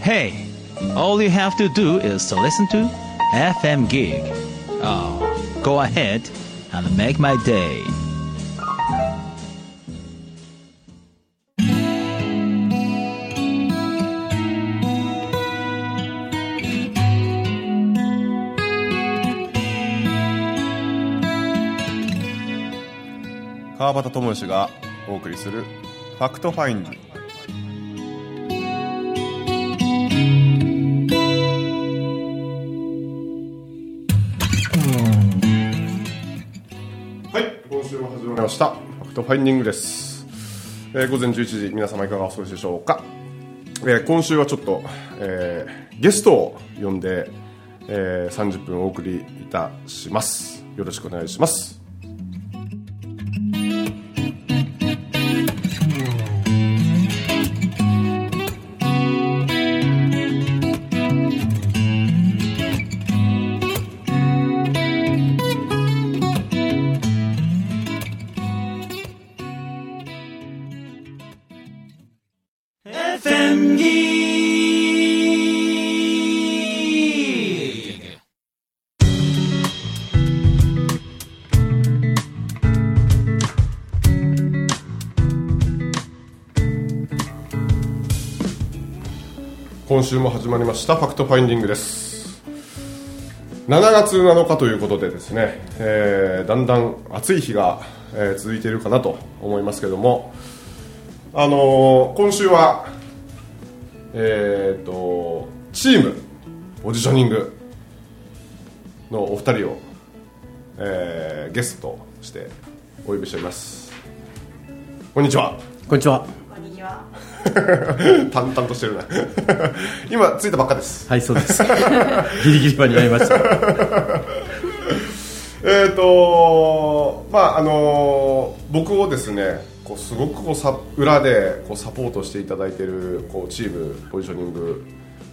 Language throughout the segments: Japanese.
Hey, all you have to do is to listen to FM Gig. Oh, go ahead and make my day. 川端智之がお送りする「ファクトファインディ」した「Fact Finding」です、えー午前11時皆様いかがお過ごしでしょうか、えー今週はちょっと、えーゲストを呼んで、えー30分お送りいたします。よろしくお願いします。週も始まりましたファクトファインディングです。7月7日ということでですね、えーだんだん暑い日が、えー続いているかなと思いますけどもあのー今週はえー、とチームポジショニングのお二人を、えーゲストとしてお呼びしております。こんにちは。こんにちは。淡々としてるな今着いたばっかですはい、そうです。ギリギリ間に合いました。えーとまああの僕をですねこうすごくこうさ裏でこうサポートしていただいているこうチームポジショニング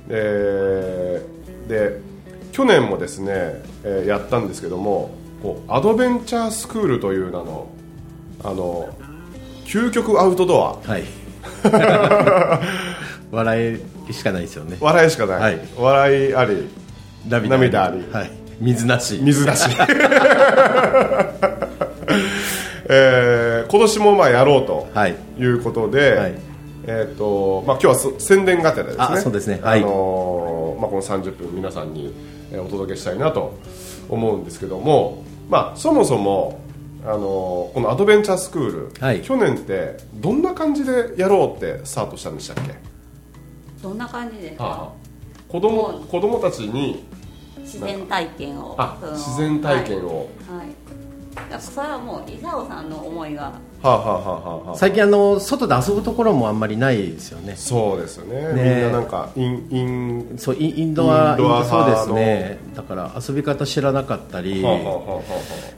でで去年もですね、えーやったんですけどもこうアドベンチャースクールという名のあの究極アウトドアはい。笑いしかないですよね。笑いしかない、はい。笑いあり涙涙あり。はい。水なし。水出し、えー今年もまあやろうとはい。いうことで、はい。えーとまあ、今日はそ宣伝がてらですね。あそうですね。はい。あのーまあ、この30分皆さんにえーお届けしたいなと思うんですけども、まあ、そもそも、あのーこのアドベンチャースクール、はい。去年ってどんな感じでやろうってスタートしたんでしたっけ？どんな感じですか？子供子供たちに自然体験を。あその自然体験を、はい、はい、それはもう伊沢さんの思いがはあ、はあはあはあはあ、最近あの、外で遊ぶところもあんまりないですよね。そうですよね。ね。みんななんかインインそう、インインドア、そうですね。だから遊び方知らなかったり、はあはあはあは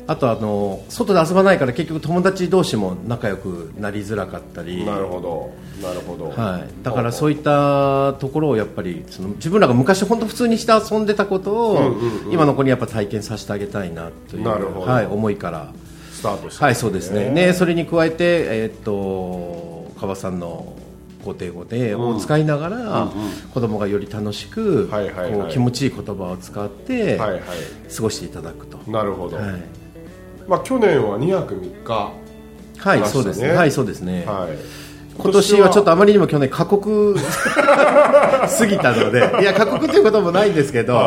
あ。とあの、外で遊ばないから結局友達同士も仲良くなりづらかったり。あなるほど。なるほど、はい、だからそういったところをやっぱりその自分らが昔本当普通にして遊んでたことを、うんうんうん。今の子にやっぱ体験させてあげたいなというなるほど。はい、思いから、スタートして、はい、そうですね。ねそれに加えて、えーっと川さんのご定語でを使いながら、子供がより楽しく、こう気持ちいい言葉を使って、はいはい。過ごしていただくと。なるほど、はい。まあ、去年は2泊3日。はい、そうですね。はい、そうですね。はい今年はちょっとあまりにも去年過酷 すぎたので、いや過酷ということもないんですけど、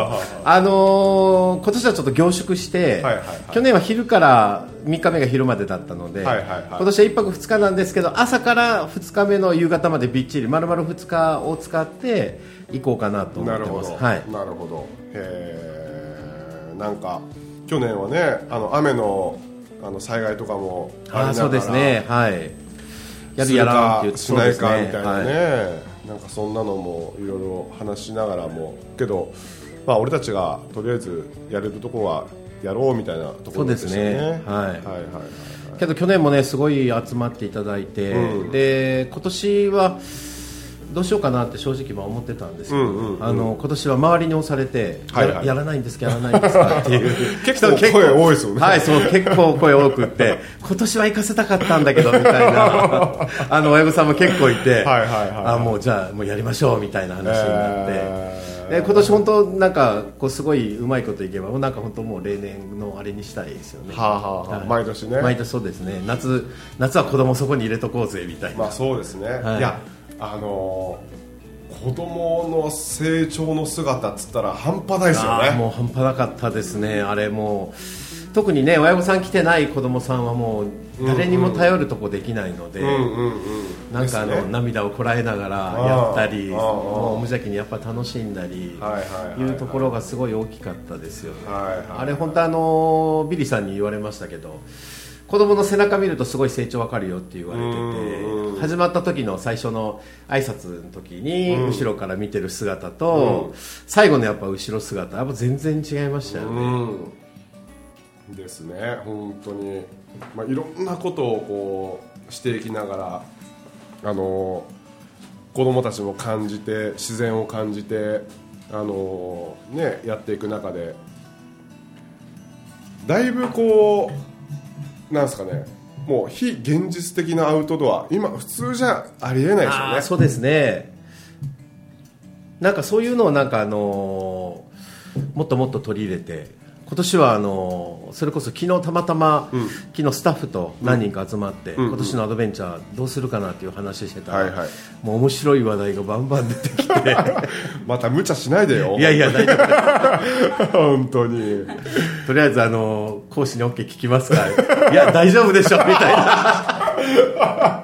あのー今年はちょっと凝縮して、はいはいはい去年は昼から3日目が昼までだったので、はいはいはい今年は1泊2日なんですけど、朝から2日目の夕方までびっちり、丸々2日を使って行こうかなと思ってます。なるほど、はい。なるほどなんか去年はねあの雨のあの災害とかもありながらそうですね。はい。やるやらんっていうしないかみたいなね、はいなんかそんなのもいろいろ話しながらもけど、まあ、俺たちがとりあえずやれるとこはやろうみたいなところでしたよね。ね。はいはいはいはい。けど去年もねすごい集まっていただいて、うん。で今年はどうしようかなって正直まあ思ってたんですけど、うんうんうん。あの今年は周りに押されて、はいはい。ややらないんですかやらないんですか っていう。結構声多いですよね。はいそう結構声多くって今年は行かせたかったんだけどみたいな。あの親御さんも結構いてはいあもうじゃあもうやりましょうみたいな話になって。えー。で今年本当なんかこうすごいうまいこといけばなんか本当もう例年のあれにしたいですよね。はあはあはあ。はい。毎年ね。毎年そうですね。夏夏は子供そこに入れとこうぜみたいな。まあそうですね、はい。い、やあのー子供の成長の姿っつったら半端ないですよね。もう半端なかったですね、あれもう特にね親御さん来てない子供さんはもう誰にも頼るとこできないので、なんかあの、ね。涙をこらえながらやったり、もう無邪気にやっぱ楽しんだり、はいうところがすごい大きかったですよね。あれ本当あのビリーさんに言われましたけど。子供の背中見るとすごい成長わかるよって言われてうんて始まった時の最初の挨拶の時に後ろから見てる姿と最後のやっぱ後ろ姿やっぱ全然違いましたよね、うん。ですね本当に。まあいろんなことをこうしていきながらあの子供たちも感じて自然を感じてあのねやっていく中でだいぶこうなんですかね。もう非現実的なアウトドア。今普通じゃありえないですよね。そうですね。なんかそういうのをなんかあのーもっともっと取り入れて。今年はあのーそれこそ昨日たまたま、昨日スタッフと何人か集まって、今年のアドベンチャーどうするかなっていう話してたら、はいはい。もう面白い話題がバンバン出てきて。また無茶しないでよいやいや大丈夫 本当に。とりあえずあのー講師に OK 聞きますか。いや大丈夫でしょみたいな。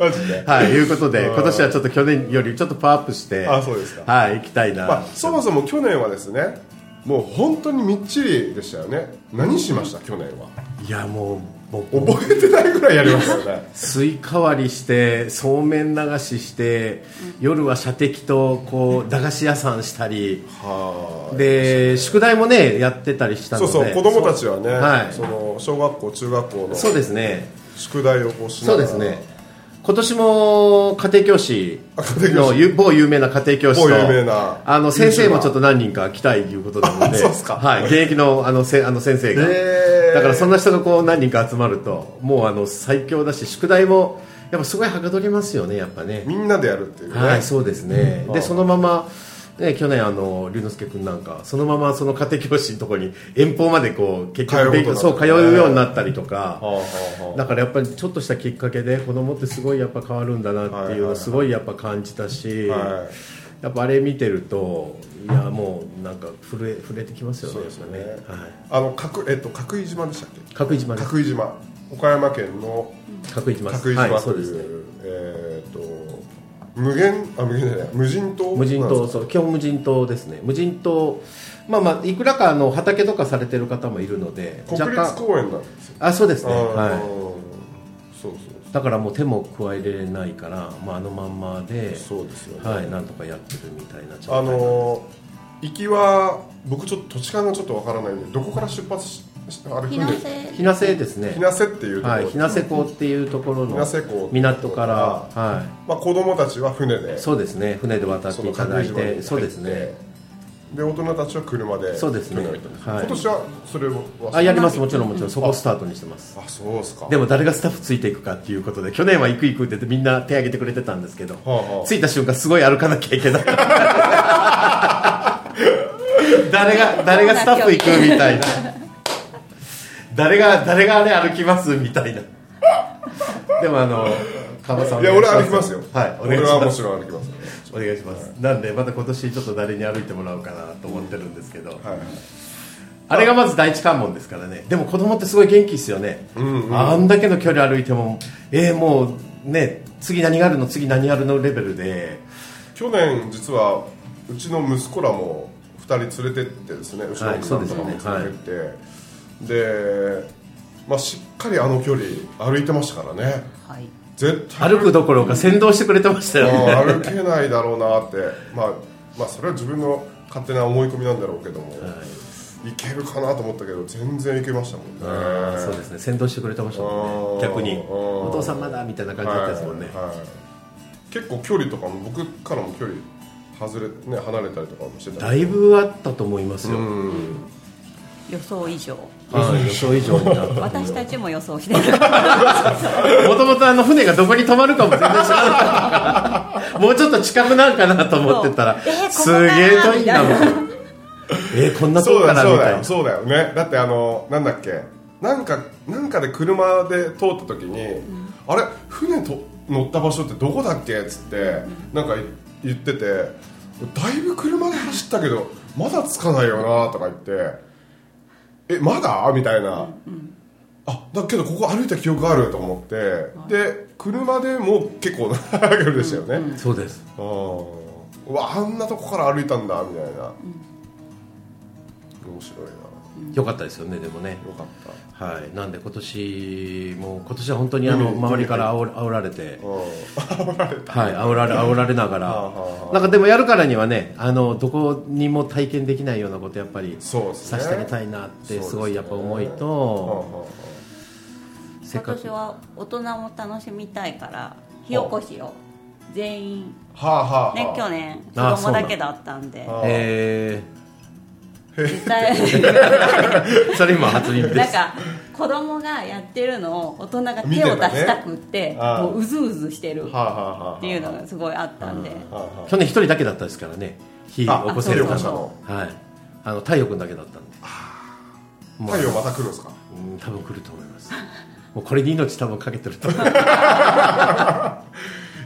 マジで？はいいうことで今年はちょっと去年よりちょっとパワーアップしてあそうですか。はい行きたいな、まあ、そもそも去年はですねもう本当にみっちりでしたよね。何しました？去年は。いやもうもう覚えてないぐらいやりましたよね。スイカ割りしてそうめん流しして夜は射的とこう駄菓子屋さんしたり。はで宿題もねやってたりしたので。そうそう子供たちはねはい。その小学校中学校のそうですね。宿題をこうしなそうがらですね今年も家庭教師のゆ某有名な家庭教師とあの先生もちょっと何人か来たいということなのではい、現役のあのせあの先生が、だからそんな人がこう何人か集まるともうあの最強だし宿題もやっぱすごいはかどりますよねやっぱね。みんなでやるっていうね、はい、そうですね。うん。で、そのまま、ね、去年あの龍之介君なんかそのままその家庭教師のところに遠方までこう結局勉強そう通うようになったりとか、だからやっぱりちょっとしたきっかけで子供ってすごいやっぱ変わるんだなっていうのをすごいやっぱ感じたし、はやっぱあれ見てるといやもうなんか震え震えてきますよねそうですよね。はい、あの角えっと角井島でしたっけ？角井島角井島。岡山県の角井島です。角井はい、島という,、無限あ無限じゃない無人島無人島そう基本無人島ですね。無人島まあまあいくらかあの畑とかされてる方もいるので国立公園なんですよ。あそうですね。はそういだからもう手も加えれないから、まあ、あのまんまでそうそうですよね、はいなんとかやってるみたいなあのー行きは僕ちょっと土地勘がちょっとわからないんでどこから出発しあれ日船生日生ですね。日生っていうところ、はい日生港っていうところの港。港からはまあ、子供たちは船で。いそうですね。船で渡っていただいて。てそうですね。で大人たちは車でそうですねはい今年はそれはあやりますもちろんもちろんそこをスタートにしてますあそうですかでも誰がスタッフついていくかっていうことで去年は行く行くって言ってみんな手挙げてくれてたんですけど、はあはあ着いた瞬間すごい歩かなきゃいけない誰が誰がスタッフ行くみたいな誰が誰があれ歩きますみたいな。でもあの川さんいや俺歩きますよ。はいお願俺いします。はもちろん歩きます。よお願いします。なんでまた今年ちょっと誰に歩いてもらおうかなと思ってるんですけど、はい。あれがまず第一関門ですからね。でも子供ってすごい元気ですよね、あんだけの距離歩いてもえー、もうね次何があるの次何あるのレベルで。去年実はうちの息子らも2人連れてってですねうちの奥さんとかも連れてって、で、まあ、しっかりあの距離歩いてましたからね。はい。絶対。歩くどころか先導してくれてましたよね。あ歩けないだろうなって、まあ、まあそれは自分の勝手な思い込みなんだろうけども、い、けるかなと思ったけど全然いけましたもんね。そうですね。先導してくれてましたもんね。逆に。お父さんまだみたいな感じだったですもんね、はいはい。結構距離とかも僕からも距離外れ、ね、離れたりとかもしてただいぶあったと思いますよ、うん。予想以上。はい予想以上になった。私たちも予想してる。もともとあの船がどこに止まるかも全然知らなかったから。もうちょっと近くなるかなと思ってたら、えーすげえ遠いんだ。も んえーこんなそう遠くかだそうだよらみたいなそうだよね。だってあのなんだっけ。なんかなんかで車で通った時に、あれ？船と乗った場所ってどこだっけっつって、なんかい言っててだいぶ車で走ったけどまだ着かないよなとか言ってえまだ？みたいな、あだけどここ歩いた記憶あると思って。で車でも結構な距離でしたよね、そうです。あわあんなとこから歩いたんだみたいな、面白いなよかったですよねでもね。よかった。はい。なんで今年もう今年は本当にあの海周りから煽煽られて。うん。煽られた。はい煽られ煽られながら。はあなんかでもやるからにはねあのどこにも体験できないようなことやっぱりそうですね。させてあげたいなってすごいやっぱ思いはあとはせっかく。今年は大人も楽しみたいから火起こしを全員。あはあはあ。ね去年子あ供だけだったんで。あ。え実際。ー、それ今初耳です。なんか子供がやってるのを大人が手を出したくってああ。もううずうずしてるっていうのがすごいあったんで。去年一人だけだったですからね。火起こせるあかそうそうはい。あの太陽君だけだったんで。あ太陽また来るんですか？うん多分来ると思います。もうこれに命多分かけてると思う。い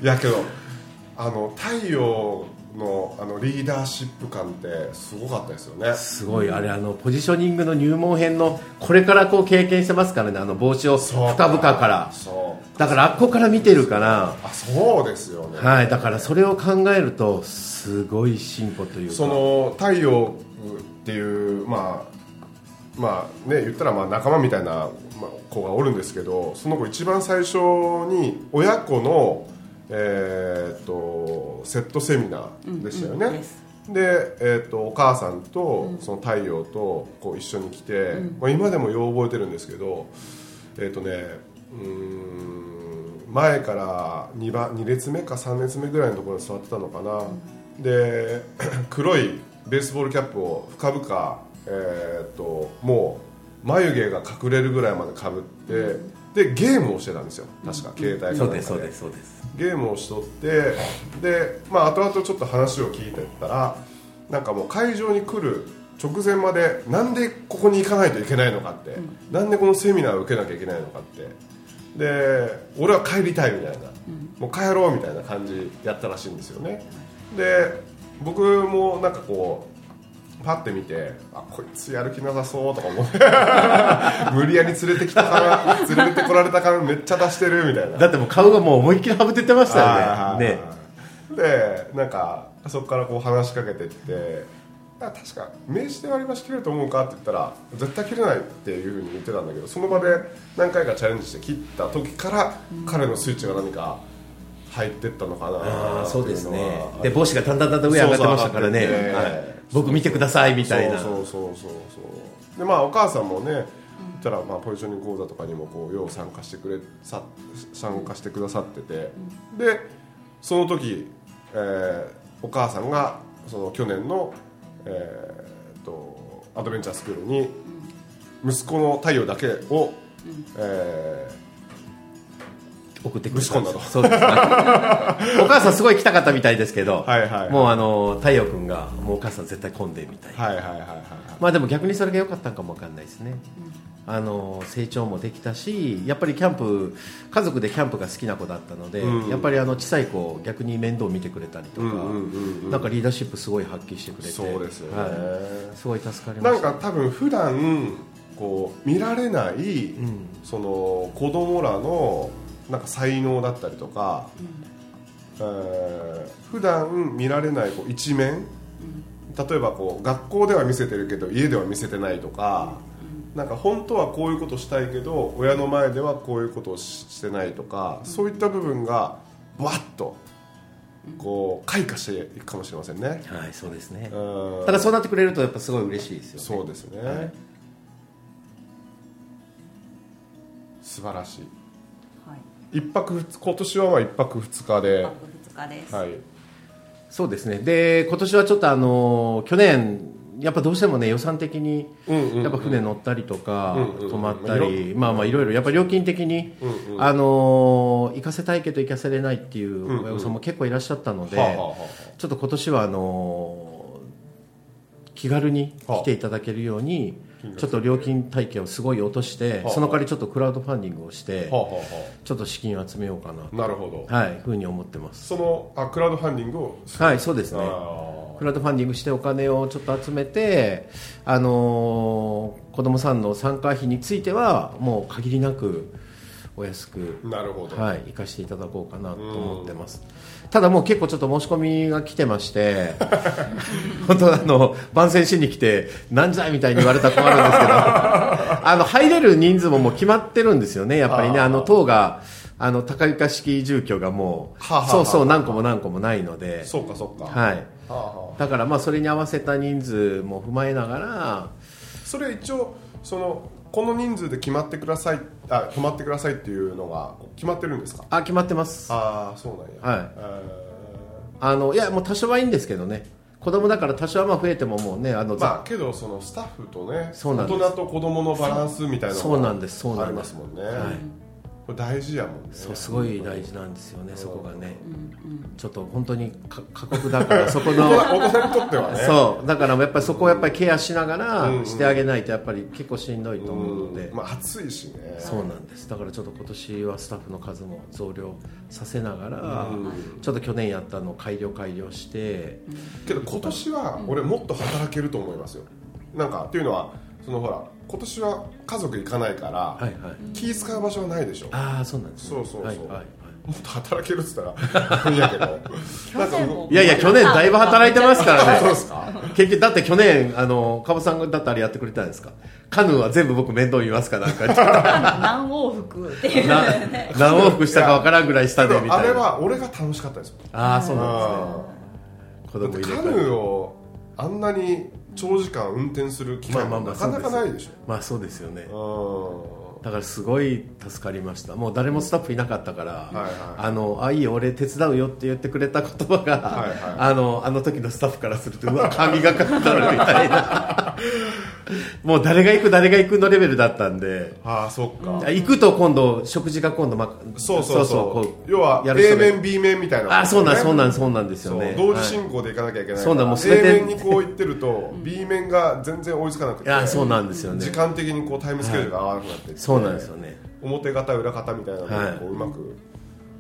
やけどあの太陽のあのリーダーシップ感ってすごかったですよね。すごい。あれあのポジショニングの入門編のこれからこう経験してますからねあの帽子をそう深々から。そうだからあっこから見てるからあそうですよね。はいだからそれを考えるとすごい進歩というか。その太陽っていうまあまあね言ったらまあ仲間みたいなまあ子がおるんですけどその子一番最初に親子のえーっとセットセミナーでしたよね、うんうんでえーっとお母さんとその太陽とこう一緒に来て、まあ、今でもよう覚えてるんですけどえーっとねうーん前から2番2列目か3列目ぐらいのところに座ってたのかな、で 黒いベースボールキャップを深々、えーっともう眉毛が隠れるぐらいまでかぶって、でゲームをしてたんですよ。確か、携帯かで。すそうですそうです。ゲームをしとってで、まあ後々ちょっと話を聞いてったらなんかもう会場に来る直前までなんでここに行かないといけないのかって、なんでこのセミナーを受けなきゃいけないのかって。で俺は帰りたいみたいな、もう帰ろうみたいな感じやったらしいんですよね。で僕もなんかこうパッて見てあこいつやる気なさそうとか思って。無理やり連れてきたから連れてこられた感めっちゃ出してるみたいな。だってもう顔がもう思いっきりはぶっててましたよね。ね。でなんかそこからこう話しかけてってあ確か名刺で割り箸切れると思うかって言ったら絶対切れないっていうふうに言ってたんだけどその場で何回かチャレンジして切った時から彼のスイッチが何か入ってったのかなそうですね。で帽子がだんだんだんだん上上がってましたからね。はい僕見てくださいみたいな。そうそうそうそうでまあお母さんもね言ったらまあポジショニング講座とかにもこうよう参加してくれさ参加してくださってて、でその時、えーお母さんがその去年の、えーっとアドベンチャースクールに息子の太陽だけを、え送ってくそうです。ねお母さんすごい来たかったみたいですけどはいはいはい。もうあの太陽君がもうお母さん絶対混んでみたい。なーはいはいはいはいはい。まあでも逆にそれが良かったんかもわかんないですね、あの成長もできたしやっぱりキャンプ家族でキャンプが好きな子だったので、うん。やっぱりあの小さい子を逆に面倒見てくれたりとか、うんうんうんうん。なんかリーダーシップすごい発揮してくれて。そうですよね、はい、すごい助かりました。なんか多分普段こう見られない、ん。その子供らのなんか才能だったりとか、えー普段見られないこう一面、例えばこう学校では見せてるけど家では見せてないとか、なんか本当はこういうことしたいけど親の前ではこういうことをししてないとか、そういった部分がバッとこう開花していくかもしれませんね。はいそうですね。うん。ただそうなってくれるとやっぱすごい嬉しいですよね。そうですね、はい。素晴らしい一泊二日今年はまあ一泊二日で。1泊2日です、はい。そうですね。で今年はちょっとあの去年やっぱどうしてもね予算的にやっぱ船乗ったりとか泊まったりまあまあいろいろやっぱ料金的にあの行かせたいけど行かせれないっていう親御さんも結構いらっしゃったのでちょっと今年はあの気軽に来ていただけるようにちょっと料金体系をすごい落としてはあ。その代わりちょっとクラウドファンディングをしてちょっと資金を集めようかなあなるほど。はいふうに思ってます。そのあクラウドファンディングをはいそうですね。あクラウドファンディングしてお金をちょっと集めて、あのー子供さんの参加費についてはもう限りなくお安く、ーなるほど。はい、行かせていただこうかなと思ってますただもう結構ちょっと申し込みが来てまして 本当あの番宣しに来てなんじゃいみたいに言われたら困るんですけど あの入れる人数ももう決まってるんですよねやっぱりね。あの塔があの高床式住居がもうはあはあそうそう何個も何個もないので。そうかそうか。はい。はあはあ。だからまあそれに合わせた人数も踏まえながらそれ一応そのこの人数で決まってくださいあ泊まってくださいっていうのが決まってるんですか？あ決まってます。ああそうなんや。はい。えあのいやもう多少はいいんですけどね。子供だから多少はまあ増えてももうねあの、ーまあけどそのスタッフとねそうなんです。大人と子供のバランスみたいなのがそうなんですそうなんです。ありますもんね、はいこれ大事やもんね。そうすごい大事なんですよねそこがね、ちょっと本当にか 過酷だからそこの大人にとってはね。そう。だからやっぱりそこをやっぱりケアしながうんうん。らしてあげないとやっぱり結構しんどいと思うので、うん。まあ暑いしね。そうなんです。だからちょっと今年はスタッフの数も増量させながら、うん。ちょっと去年やったのを改良改良して、けど今年は俺もっと働けると思いますよ。なんかっていうのはそのほら今年は家族行かないから、はいはい。気使う場所はないでしょ。ああそうなんですね。そうそうそう、はいはいはい。もっと働けるっつったら変やけど。いやいや去年だいぶ働いてますからね。そうですか？結局だって去年あのカボさんがだってあれやってくれたんですか？カヌーは全部僕面倒見ますかなんか何往復っていうな何往復したかわからんぐらいしたけねみたいな。どあれは俺が楽しかったですよ。ああそうなんですね。あ子供入れ替えーをあんなに長時間運転する機会もなかなかないでしょ。まあそうですよね。うんだからすごい助かりました。もう誰もスタッフいなかったから、はいはい。あのあいいよ俺手伝うよって言ってくれた言葉が、はいはい。あのあの時のスタッフからするとうわ神がかったるみたいな。もう誰が行く誰が行くのレベルだったんで。ああそっか。行くと今度食事が今度、ま、そうそうそう。こ要は A が面 B 面みたいなあそうなんそうなんすそうなんですよね。同時はい。進行で行かなきゃいけないそうなんもう全て A 面にこう行ってると B 面が全然追いつかなくてそうなんですよね。時間的にこうタイムスケジュールが合わなくなっていってそうなんですよね。表方裏方みたいなのはい。がこううまく。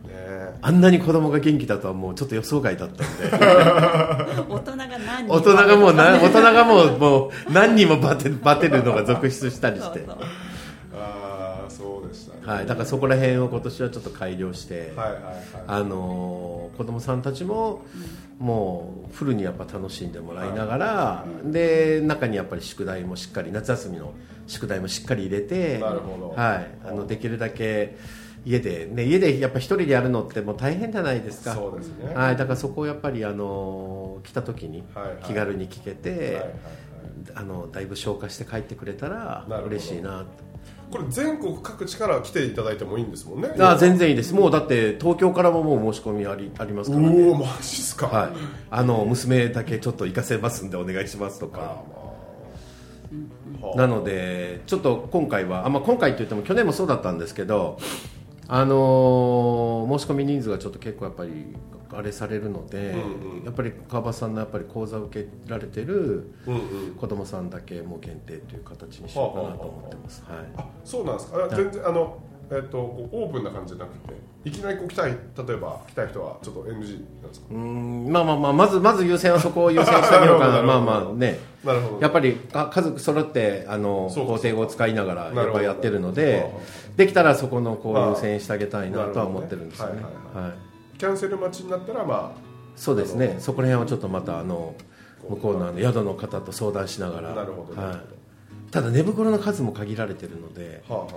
ね。あんなに子供が元気だとはもうちょっと予想外だったんで。大人が何人大人がもうな大人がもうもう何人もバテバテるのが続出したりして。そうそう。ああそうでしたね。はい、だからそこら辺を今年はちょっと改良して、はいはいはい。あのー子供さんたちも、もうフルにやっぱ楽しんでもらいながら、で中にやっぱり宿題もしっかり夏休みの宿題もしっかり入れてなるほど。はい、あのできるだけ家で、ね、家でやっぱ一人でやるのってもう大変じゃないですか。そうですね。はい、だからそこをやっぱり、あのー来た時に気軽に聞けて、はいはいはい。あのだいぶ消化して帰ってくれたら嬉しいなと。これ全国各地から来ていただいてもいいんですもんね。あ全然いいです。もうだって東京からももう申し込みありありますからね。おおマジっすか。はい、あの娘だけちょっと行かせますんでお願いしますとかなのでちょっと今回はあ、まあ、今回といっても去年もそうだったんですけどあのー申し込み人数がちょっと結構やっぱりあれされるので、うんうん。やっぱり川端さんのやっぱり講座を受けられてる子供さんだけもう限定という形にしようかなと思ってます、はい。あそうなんですか。あ全然あのえっとこうオープンな感じじゃなくていきなりこう来たい例えば来たい人はちょっと NG なんですか？うーんまあまあまあまずまず優先はそこを優先してあげようかな。まあまあね。なるほど。やっぱりか家族揃ってあのそうか校庭を使いながらやっぱりやってるのであできたらそこのこあう優先してあげたいなとは思ってるんですよね。なるほはい。キャンセル待ちになったらまそうですね。そこら辺はちょっとまたあの向こうのあの宿の方と相談しながら。なるほどはい。ただ寝袋の数も限られてるのであはあはあ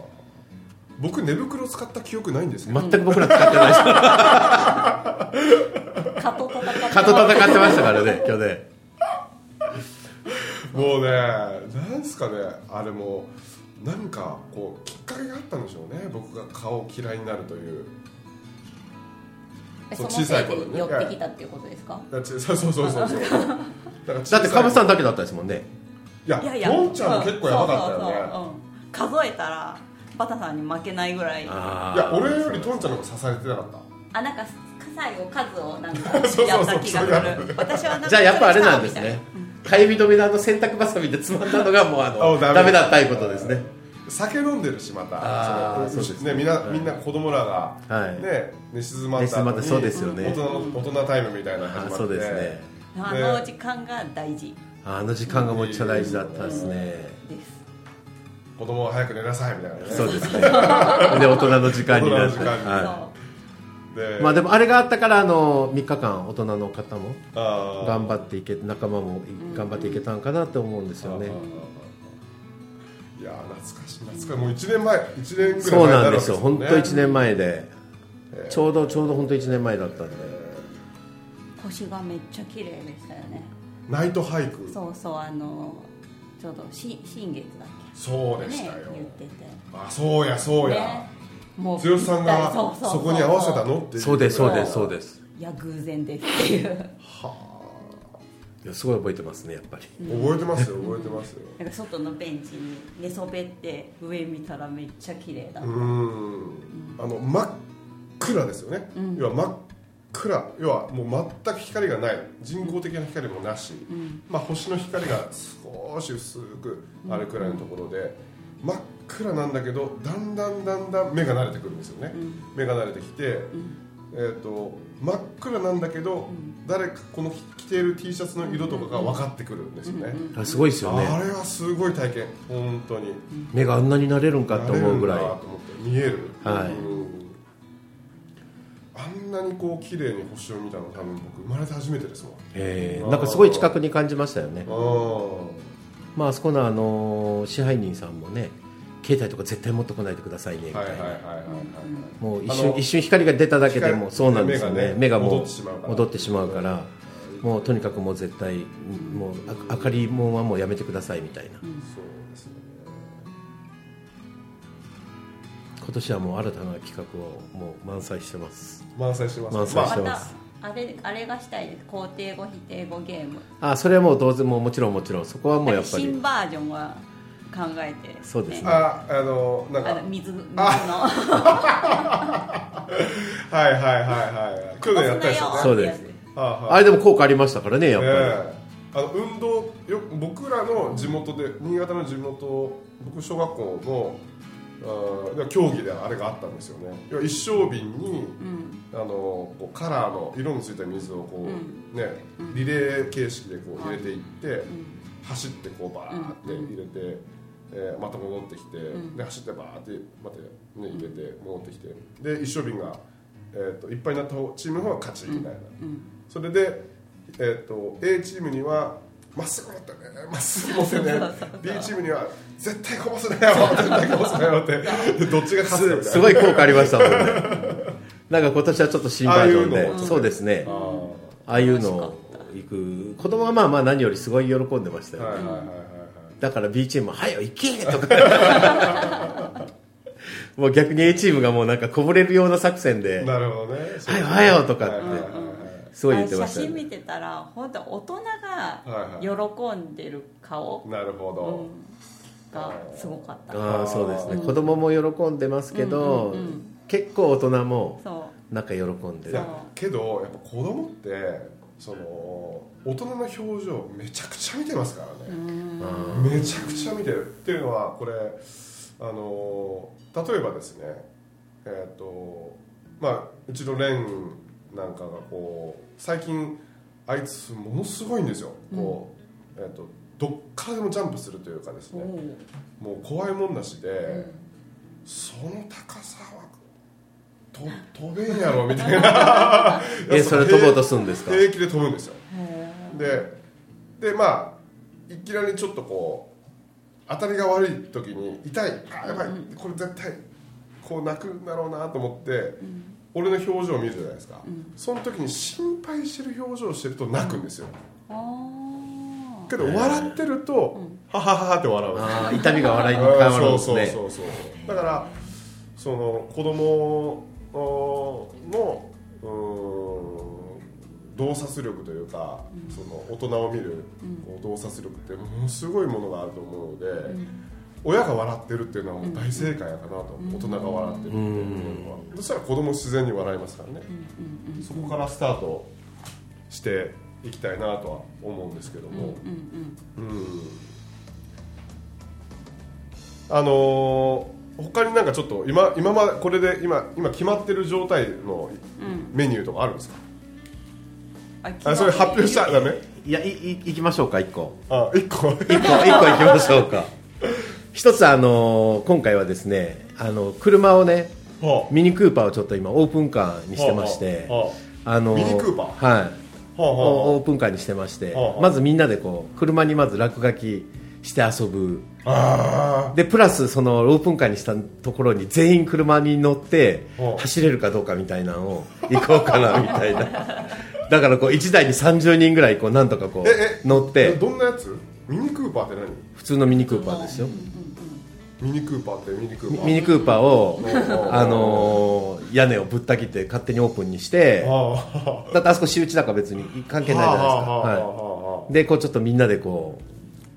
僕寝袋使った記憶ないんですけど、全く僕ら使ってないです。蚊と戦って蚊と戦ってましたからね去年。もうねなんですかねあれもなんかこうきっかけがあったんでしょうね僕が顔嫌いになるという。その小さい頃にね。寄ってきたっていうことですか？だってそうそうそうそう。そ うだだってカブさんだだけだったですもんね。いやトンちゃんも結構やばかったよね。そうそうそう。うん。数えたらバタさんに負けないぐらい。ああいや俺よりトンちゃんの方が支えてなかった？なんか最後数をなんかやった気がすそうやる。私はなんかじゃあやっぱあれなんですね。かゆみ止めのあの洗濯ばさみでつまんだのがもうあの あダメ。ダメだったいうことですね。酒飲んでるしまた。そうですね。みんなみんな子供らがはい。ね寝静まった後にそうですよね。大人の大人タイムみたいな始まって。あそうですね。あの時間が大事。あの時間がめっちゃ大事だったですね。です子供は早く寝なさいみたいなね。そうですね。で大人の時間になって。はでいまあでもあれがあったからあの3日間大人の方も頑張っていけ仲間も頑張っていけたんかなと思うんですよね。いやー懐かしい懐かしい。もう1年前1年ぐらい前そうなんにですよ。本当ね1年前で。ちょうどちょうど本当1年前だったんで。星がめっちゃ綺麗でしたよね。ナイトハイク。そうそうあのちょうどし新月だっけそうでしたよ。ね言ってて。あそうやそうや。ね。もう剛さんがそうそうそう。そこに合わせたのってそうですそうですそうです。いや偶然ですっていう。いやすごい覚えてますねやっぱり。覚えてますよ覚えてますよ。なんか外のベンチに寝そべって上見たらめっちゃ綺麗だった、うーん。あの真っ暗ですよね、要は真っ暗要はもう全く光がない。人工的な光もなし、まあ、星の光が少し薄くあるくらいのところで、真っ暗なんだけどだんだんだんだん目が慣れてくるんですよね、目が慣れてきて、えー、と真っ暗なんだけど、誰かこの着ている T シャツの色とかが分かってくるんですよね、あすごいですよあねれはすごい体験。本当に。目があんなになれるんかと思うぐらい。見える。はい。うんあんなにこう綺麗に星を見たの多分僕生まれて初めてですもんえー。なんかすごい近くに感じましたよね。まああそこのあの支配人さんもね携帯とか絶対持ってこないでくださいねみたはいいなはいはいはいはい。もう一瞬一瞬光が出ただけでも光そうなんですよね。目がもう戻ってしまうからもうとにかくもう絶対もうあ明かりもんはもうやめてくださいみたいな。そうですね今年はもう新たな企画をもう満載してます。満載してます。満載まあましてますたあれあれがしたいです。肯定語否定語ゲーム。あそれはもう当然もうもちろんもちろん。そこはもうやっぱり。新バージョンは考えて、そうですね。ああのなんか。あの水水の。はいはいはいはい去年やったでしょそうです。はあはああれでも効果ありましたからねやっぱり、ええ。あの運動よ僕らの地元で新潟の地元僕小学校のあ競技であれがあったんですよね。要は一升瓶に、あのこうカラーの色のついた水をこう、ねリレー形式でこう入れていって、走ってこうバーって入れて、えーまた戻ってきて、で走ってバーってまた、ね、入れて戻ってきてで一升瓶が、えー、といっぱいになった方チームの方が勝ちみたいな、それで、えー、と A チームにはまっすぐ持ってね。まっすぐ持ってね B チームには絶対こぼすなよ。絶対こぼすなよって。でどっちが勝つかみたいな。すごい効果ありましたもんね。なんか今年はちょっと新バージョンでそうですね。あああいうのを行く子供はまあまあ何よりすごい喜んでましたよ。ね、ーはいはいはいはいはい。だから B チームも「はよ行け!」とか。もう逆に A チームがもうなんかこぼれるような作戦で。なるほどね「はよはよ!」とかって。はいはいはいはいすごい言ってましたね。真見てたら本当大人はいが喜んでる顔なるほど、がすごかった、ああそうですね、子供も喜んでますけど、うんうんうん結構大人もそう。なんか喜んでる。けどやっぱ子供ってその大人の表情めちゃくちゃ見てますからね。めちゃくちゃ見てる。っていうのはこれあの例えばですねえっ、とまあうちのレンなんかがこう最近あいつものすごいんですよ。こう、えっとどっからでもジャンプするというかですね。もう怖いもんなしで、その高さはと飛べんやろみたいな。えそれ飛ぼうとするんですか？平気で飛ぶんですよ。ででまあいきなりちょっとこう当たりが悪い時に痛いあやばいこれ絶対こう泣くんだろうなと思って、俺の表情を見るじゃないですか、その時に心配してる表情をしてると泣くんですよ、あけど笑ってると、ははははって笑う。痛みが笑いに変わるんですそうねそうそうそう。だからその子供のうーん洞察力というか、その大人を見るこう洞察力ってものすごいものがあると思うので、親が笑ってるっていうのはもう大正解やかなと、大人が笑ってるっていうのは、そしたら子供自然に笑いますからね、そこからスタートしていきたいなとは思うんですけども、うんあのー他になんかちょっと今今までこれで今今決まってる状態のメニューとかあるんですか、あそれ発表しちゃダメ？いやいいいきましょうか一個。あ一個。一個一個いきましょうか一つあの今回はですねあの車をねはあ。ミニクーパーをちょっと今オープンカーにしてましてはあはあのミニクーパー？はい。オープンカーにしてましてまずみんなでこう車にまず落書きして遊ぶ。あでプラスそのオープンカーにしたところに全員車に乗ってはあ。走れるかどうかみたいなのを行こうかなみたいな。だからこう1台に30人ぐらいこうなんとかこえうえ乗って。どんなやつ？ミニクーパーって何？普通のミニクーパーですよミニクーパーってミニクーパー。ミニクーパーをああのー屋根をぶった切って勝手にオープンにしてあだってあそこ私有地だから別に関係ないじゃないですか、はい。でこうちょっとみんなでこう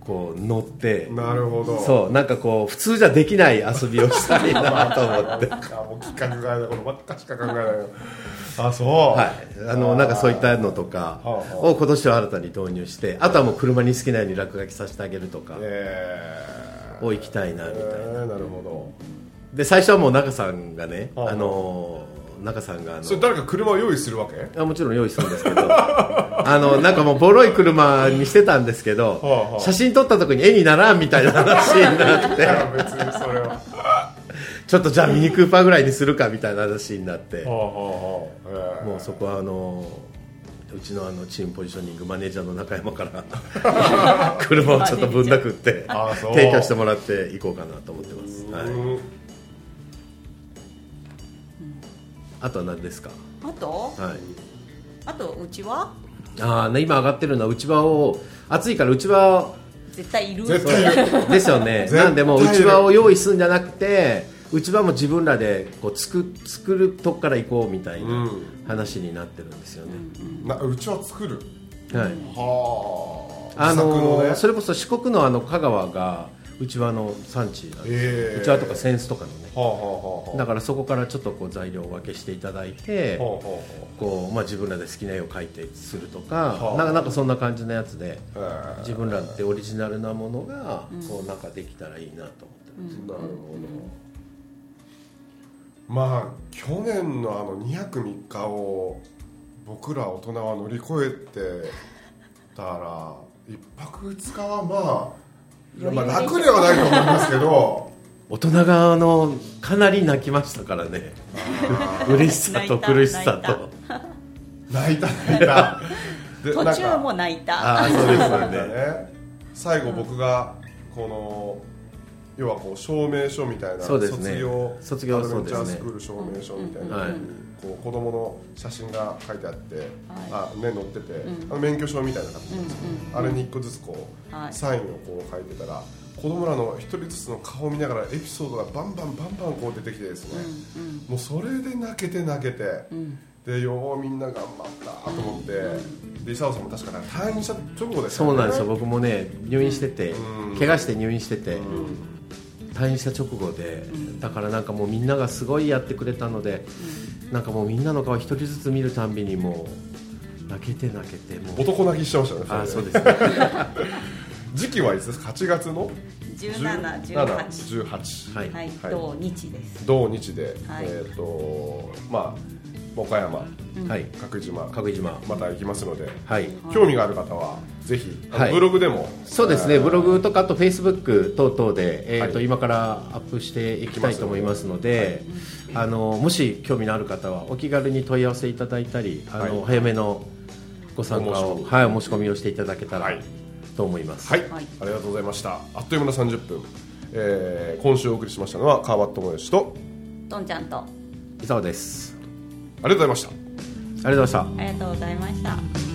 こう乗って。なるほど。そうなんかこう普通じゃできない遊びをしたいなと思って。あもう企画がないこのばっかしか考えないよ。あそう。はい、あのなんかそういったのとかを今年は新たに導入してあとはもう車に好きなように落書きさせてあげるとか。えを行きたいなみたいな。なるほで最初はもう中さんがねはああの中さんがあのどそれ誰か車を用意するわけ？あもちろん用意するんですけど。あのなんかもうボロい車にしてたんですけど、はあはあ写真撮った時に絵にならんみたいな話になって。別にそれは。は ちょっとじゃあミニクーパーぐらいにするかみたいな話になって。あはあはあ。えーもうそこはあのうちのあのチームポジショニングマネージャーの中山から 車をちょっとぶんだくって提供してもらっていこうかなと思ってます、はい、うん。あとは何ですか、あと？はい、あとうちは？ああね今上がってるのは内輪を暑いから内輪絶対いる。絶対いる。ですよね。なんでもう内輪を用意するんじゃなくて内輪も自分らでこう作作るとこから行こうみたいな話になってるんですよね、なうちは作る。はい。はあ。のね。それこそ四国のあの香川が内輪の産地なんですえ。え内輪とか扇子とかのね。はあはあはあだからそこからちょっとこう材料を分けしていただいてはあはこう、まあ、自分らで好きな絵を描いてするとかはあなんかなんかそんな感じのやつであはあ自分らでオリジナルなものがこうなんかできたらいいなと思ってます、なるほどまあ去年のあの2泊3日を僕ら大人は乗り越えてたら1泊2日はまあ、まあ、楽ではないと思いますけど 大人があのかなり泣きましたからね。嬉しさと苦しさと。泣いた泣いた。で途中も泣いた。ああそうですよね最後僕がこの要はこう証明書みたいなそうですね。卒業卒業アドベンチャースクール証明書みたいな。こう子供の写真が書いてあって、あね載ってて、うん。あの免許証みたいな形なんですあれに一個ずつこう、はい。サインをこう書いてたら子供らの一人ずつの顔を見ながらエピソードがバンバンバンバンこう出てきてですね、もうそれで泣けて泣けて、でようみんな頑張ったと思って、で伊沢さんも確かね退院した直後ですよね。そうなんですよ。僕もね入院しててうん。怪我して入院してて退院した直後でだからなんかもうみんながすごいやってくれたのでなんかもうみんなの顔一人ずつ見るたんびにもう泣けて泣けてもう。男泣きしてましたねあそうれですね。時期はいつですか？8月の？1718 18はい。はい、はい。土日です。同日で、はい。えっ、とまあ岡山はい。角島。角島。また行きますのではい。興味がある方はぜひはい。ブログでもそうですね。えーブログとかあとフェイスブック等々で、えーとはい。今からアップしていきたいと思いますので、あのもし興味のある方はお気軽に問い合わせいただいたりあの、はい。早めのご参加をお申し込み。はい、お申し込みをしていただけたらはい。と思います、はい、はい。ありがとうございました。あっという間の30分、えー今週お送りしましたのは川端智義ととんちゃんと。伊沢です。ありがとうございました。ありがとうございました。ありがとうございました